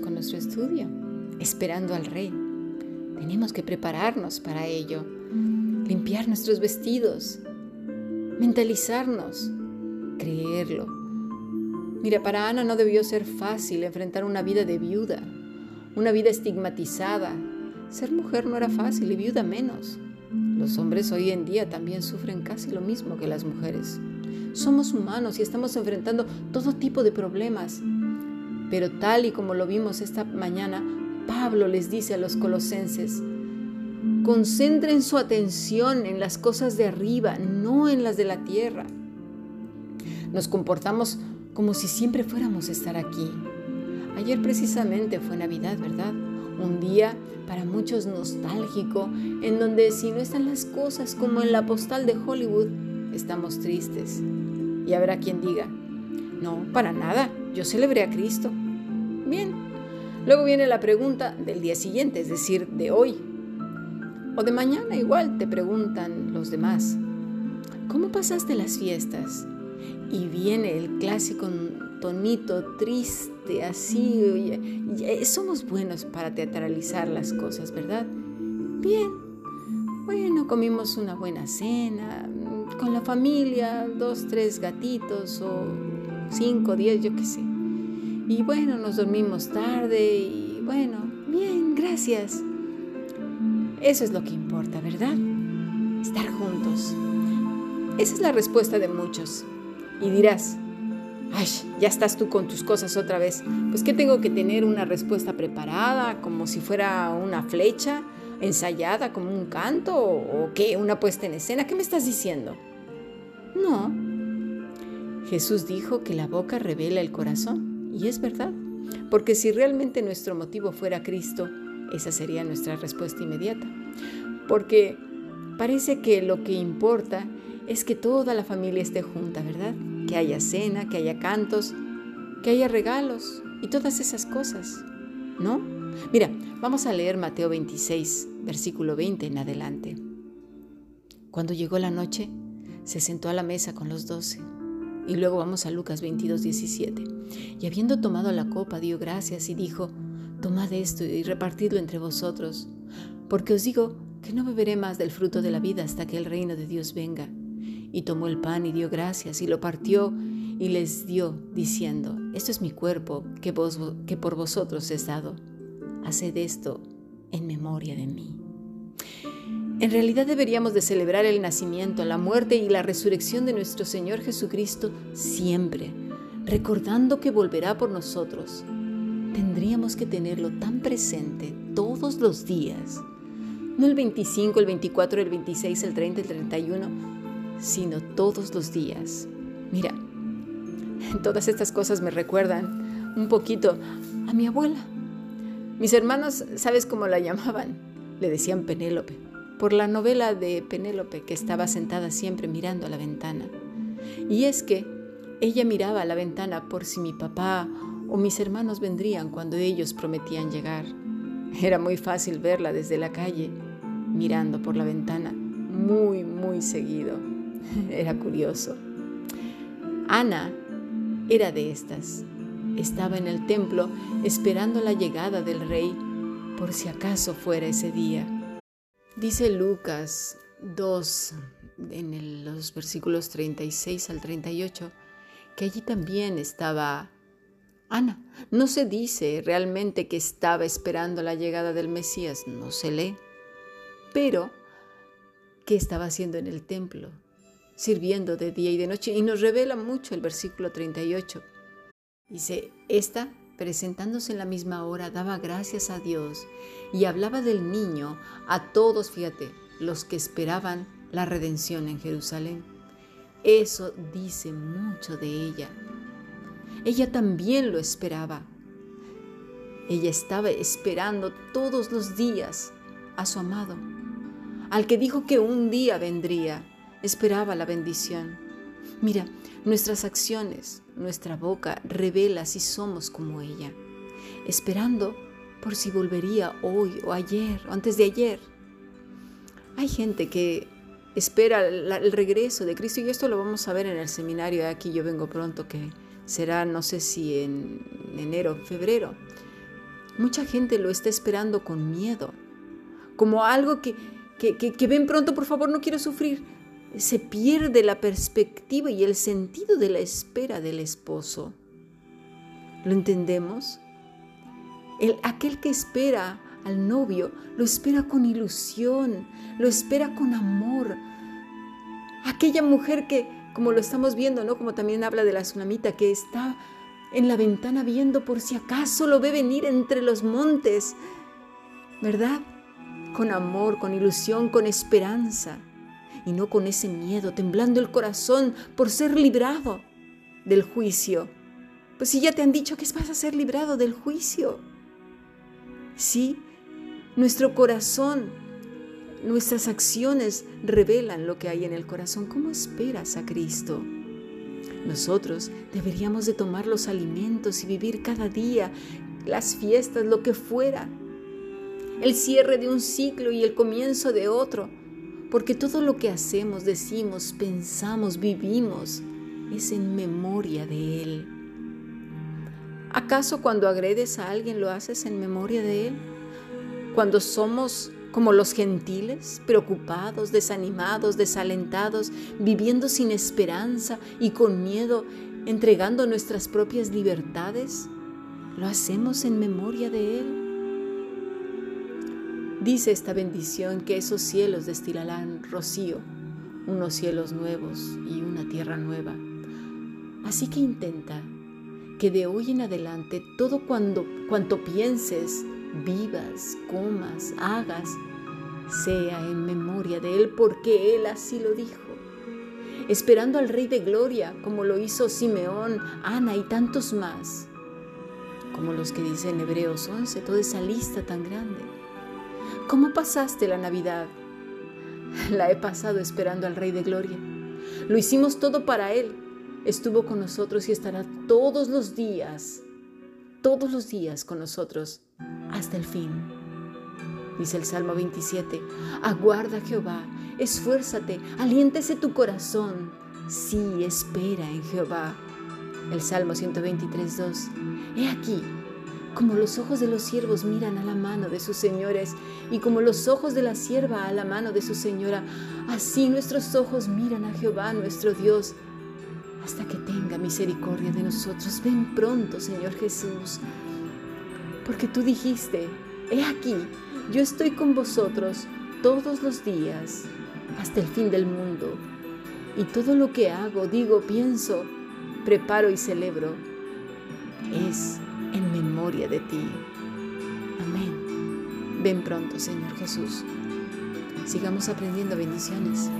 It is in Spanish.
con nuestro estudio, esperando al Rey. Tenemos que prepararnos para ello, limpiar nuestros vestidos, mentalizarnos, creerlo. Mira, para Ana no debió ser fácil enfrentar una vida de viuda, una vida estigmatizada. Ser mujer no era fácil y viuda menos. Los hombres hoy en día también sufren casi lo mismo que las mujeres. Somos humanos y estamos enfrentando todo tipo de problemas. Pero tal y como lo vimos esta mañana, Pablo les dice a los colosenses, concentren su atención en las cosas de arriba, no en las de la tierra. Nos comportamos como si siempre fuéramos a estar aquí. Ayer precisamente fue Navidad, ¿verdad? Un día para muchos nostálgico, en donde si no están las cosas como en la postal de Hollywood, estamos tristes. Y habrá quien diga, no, para nada, yo celebré a Cristo. Bien, luego viene la pregunta del día siguiente, es decir, de hoy. O de mañana igual te preguntan los demás, ¿cómo pasaste las fiestas? Y viene el clásico tonito triste, así. Somos buenos para teatralizar las cosas, ¿verdad? Bien. Bueno, comimos una buena cena, con la familia, dos, tres gatitos o cinco, diez, yo qué sé. Y bueno, nos dormimos tarde y bueno, bien, gracias. Eso es lo que importa, ¿verdad? Estar juntos. Esa es la respuesta de muchos. Y dirás, ay, ya estás tú con tus cosas otra vez. Pues que tengo que tener una respuesta preparada, como si fuera una flecha, ensayada como un canto, o qué, una puesta en escena. ¿Qué me estás diciendo? No. Jesús dijo que la boca revela el corazón, y es verdad, porque si realmente nuestro motivo fuera Cristo, esa sería nuestra respuesta inmediata. Porque parece que lo que importa es que toda la familia esté junta, ¿verdad? Que haya cena, que haya cantos, que haya regalos y todas esas cosas, ¿no? Mira, vamos a leer Mateo 26, versículo 20 en adelante. Cuando llegó la noche, se sentó a la mesa con los doce. Y luego vamos a Lucas 22, 17. Y habiendo tomado la copa, dio gracias y dijo, Tomad esto y repartidlo entre vosotros, porque os digo que no beberé más del fruto de la vida hasta que el reino de Dios venga. Y tomó el pan y dio gracias y lo partió y les dio, diciendo, Esto es mi cuerpo que, vos, que por vosotros es dado. Haced esto en memoria de mí. En realidad deberíamos de celebrar el nacimiento, la muerte y la resurrección de nuestro Señor Jesucristo siempre, recordando que volverá por nosotros. Tendríamos que tenerlo tan presente todos los días, no el 25, el 24, el 26, el 30, el 31, sino todos los días. Mira, todas estas cosas me recuerdan un poquito a mi abuela. Mis hermanos, ¿sabes cómo la llamaban? Le decían Penélope por la novela de Penélope que estaba sentada siempre mirando a la ventana. Y es que ella miraba a la ventana por si mi papá o mis hermanos vendrían cuando ellos prometían llegar. Era muy fácil verla desde la calle, mirando por la ventana, muy, muy seguido. Era curioso. Ana era de estas. Estaba en el templo esperando la llegada del rey por si acaso fuera ese día. Dice Lucas 2, en los versículos 36 al 38, que allí también estaba Ana. No se dice realmente que estaba esperando la llegada del Mesías, no se lee, pero que estaba haciendo en el templo, sirviendo de día y de noche. Y nos revela mucho el versículo 38. Dice, esta presentándose en la misma hora, daba gracias a Dios y hablaba del niño a todos, fíjate, los que esperaban la redención en Jerusalén. Eso dice mucho de ella. Ella también lo esperaba. Ella estaba esperando todos los días a su amado, al que dijo que un día vendría. Esperaba la bendición. Mira, nuestras acciones, nuestra boca revela si somos como ella, esperando por si volvería hoy o ayer o antes de ayer. Hay gente que espera el regreso de Cristo y esto lo vamos a ver en el seminario aquí yo vengo pronto que será no sé si en enero o febrero Mucha gente lo está esperando con miedo, como algo que, que, que, ven pronto, por favor, no quiero sufrir. Se pierde la perspectiva y el sentido de la espera del esposo. ¿Lo entendemos? El, aquel que espera al novio lo espera con ilusión, lo espera con amor. Aquella mujer que, como lo estamos viendo, ¿no? Como también habla de la tsunamita, que está en la ventana viendo por si acaso lo ve venir entre los montes, ¿verdad? Con amor, con ilusión, con esperanza, y no con ese miedo, temblando el corazón por ser librado del juicio. Pues si ya te han dicho que vas a ser librado del juicio. Sí, nuestro corazón, nuestras acciones revelan lo que hay en el corazón. ¿Cómo esperas a Cristo? Nosotros deberíamos de tomar los alimentos y vivir cada día, las fiestas, lo que fuera, el cierre de un ciclo y el comienzo de otro, porque todo lo que hacemos, decimos, pensamos, vivimos, es en memoria de Él. ¿Acaso cuando agredes a alguien lo haces en memoria de Él? Cuando somos como los gentiles, preocupados, desanimados, desalentados, viviendo sin esperanza y con miedo, entregando nuestras propias libertades? ¿Lo hacemos en memoria de Él? Dice esta bendición que esos cielos destilarán rocío, unos cielos nuevos y una tierra nueva. Así que intenta que de hoy en adelante todo cuanto pienses, vivas, comas, hagas, sea en memoria de Él porque Él así lo dijo. Esperando al Rey de Gloria, como lo hizo Simeón, Ana y tantos más, como los que dice en Hebreos 11, toda esa lista tan grande. ¿Cómo pasaste la Navidad? La he pasado esperando al Rey de Gloria. Lo hicimos todo para Él. Estuvo con nosotros y estará todos los días, todos los días con nosotros hasta el fin. Dice el Salmo 27, aguarda Jehová, esfuérzate, aliéntese tu corazón. Sí, espera en Jehová. El Salmo 123, 2, he aquí, como los ojos de los siervos miran a la mano de sus señores y como los ojos de la sierva a la mano de su señora, así nuestros ojos miran a Jehová nuestro Dios hasta que tenga misericordia de nosotros. Ven pronto, Señor Jesús porque tú dijiste, he aquí, yo estoy con vosotros todos los días hasta el fin del mundo. Y todo lo que hago, digo, pienso, preparo y celebro, es memoria de ti. Amén. Ven pronto, Señor Jesús. Sigamos aprendiendo bendiciones.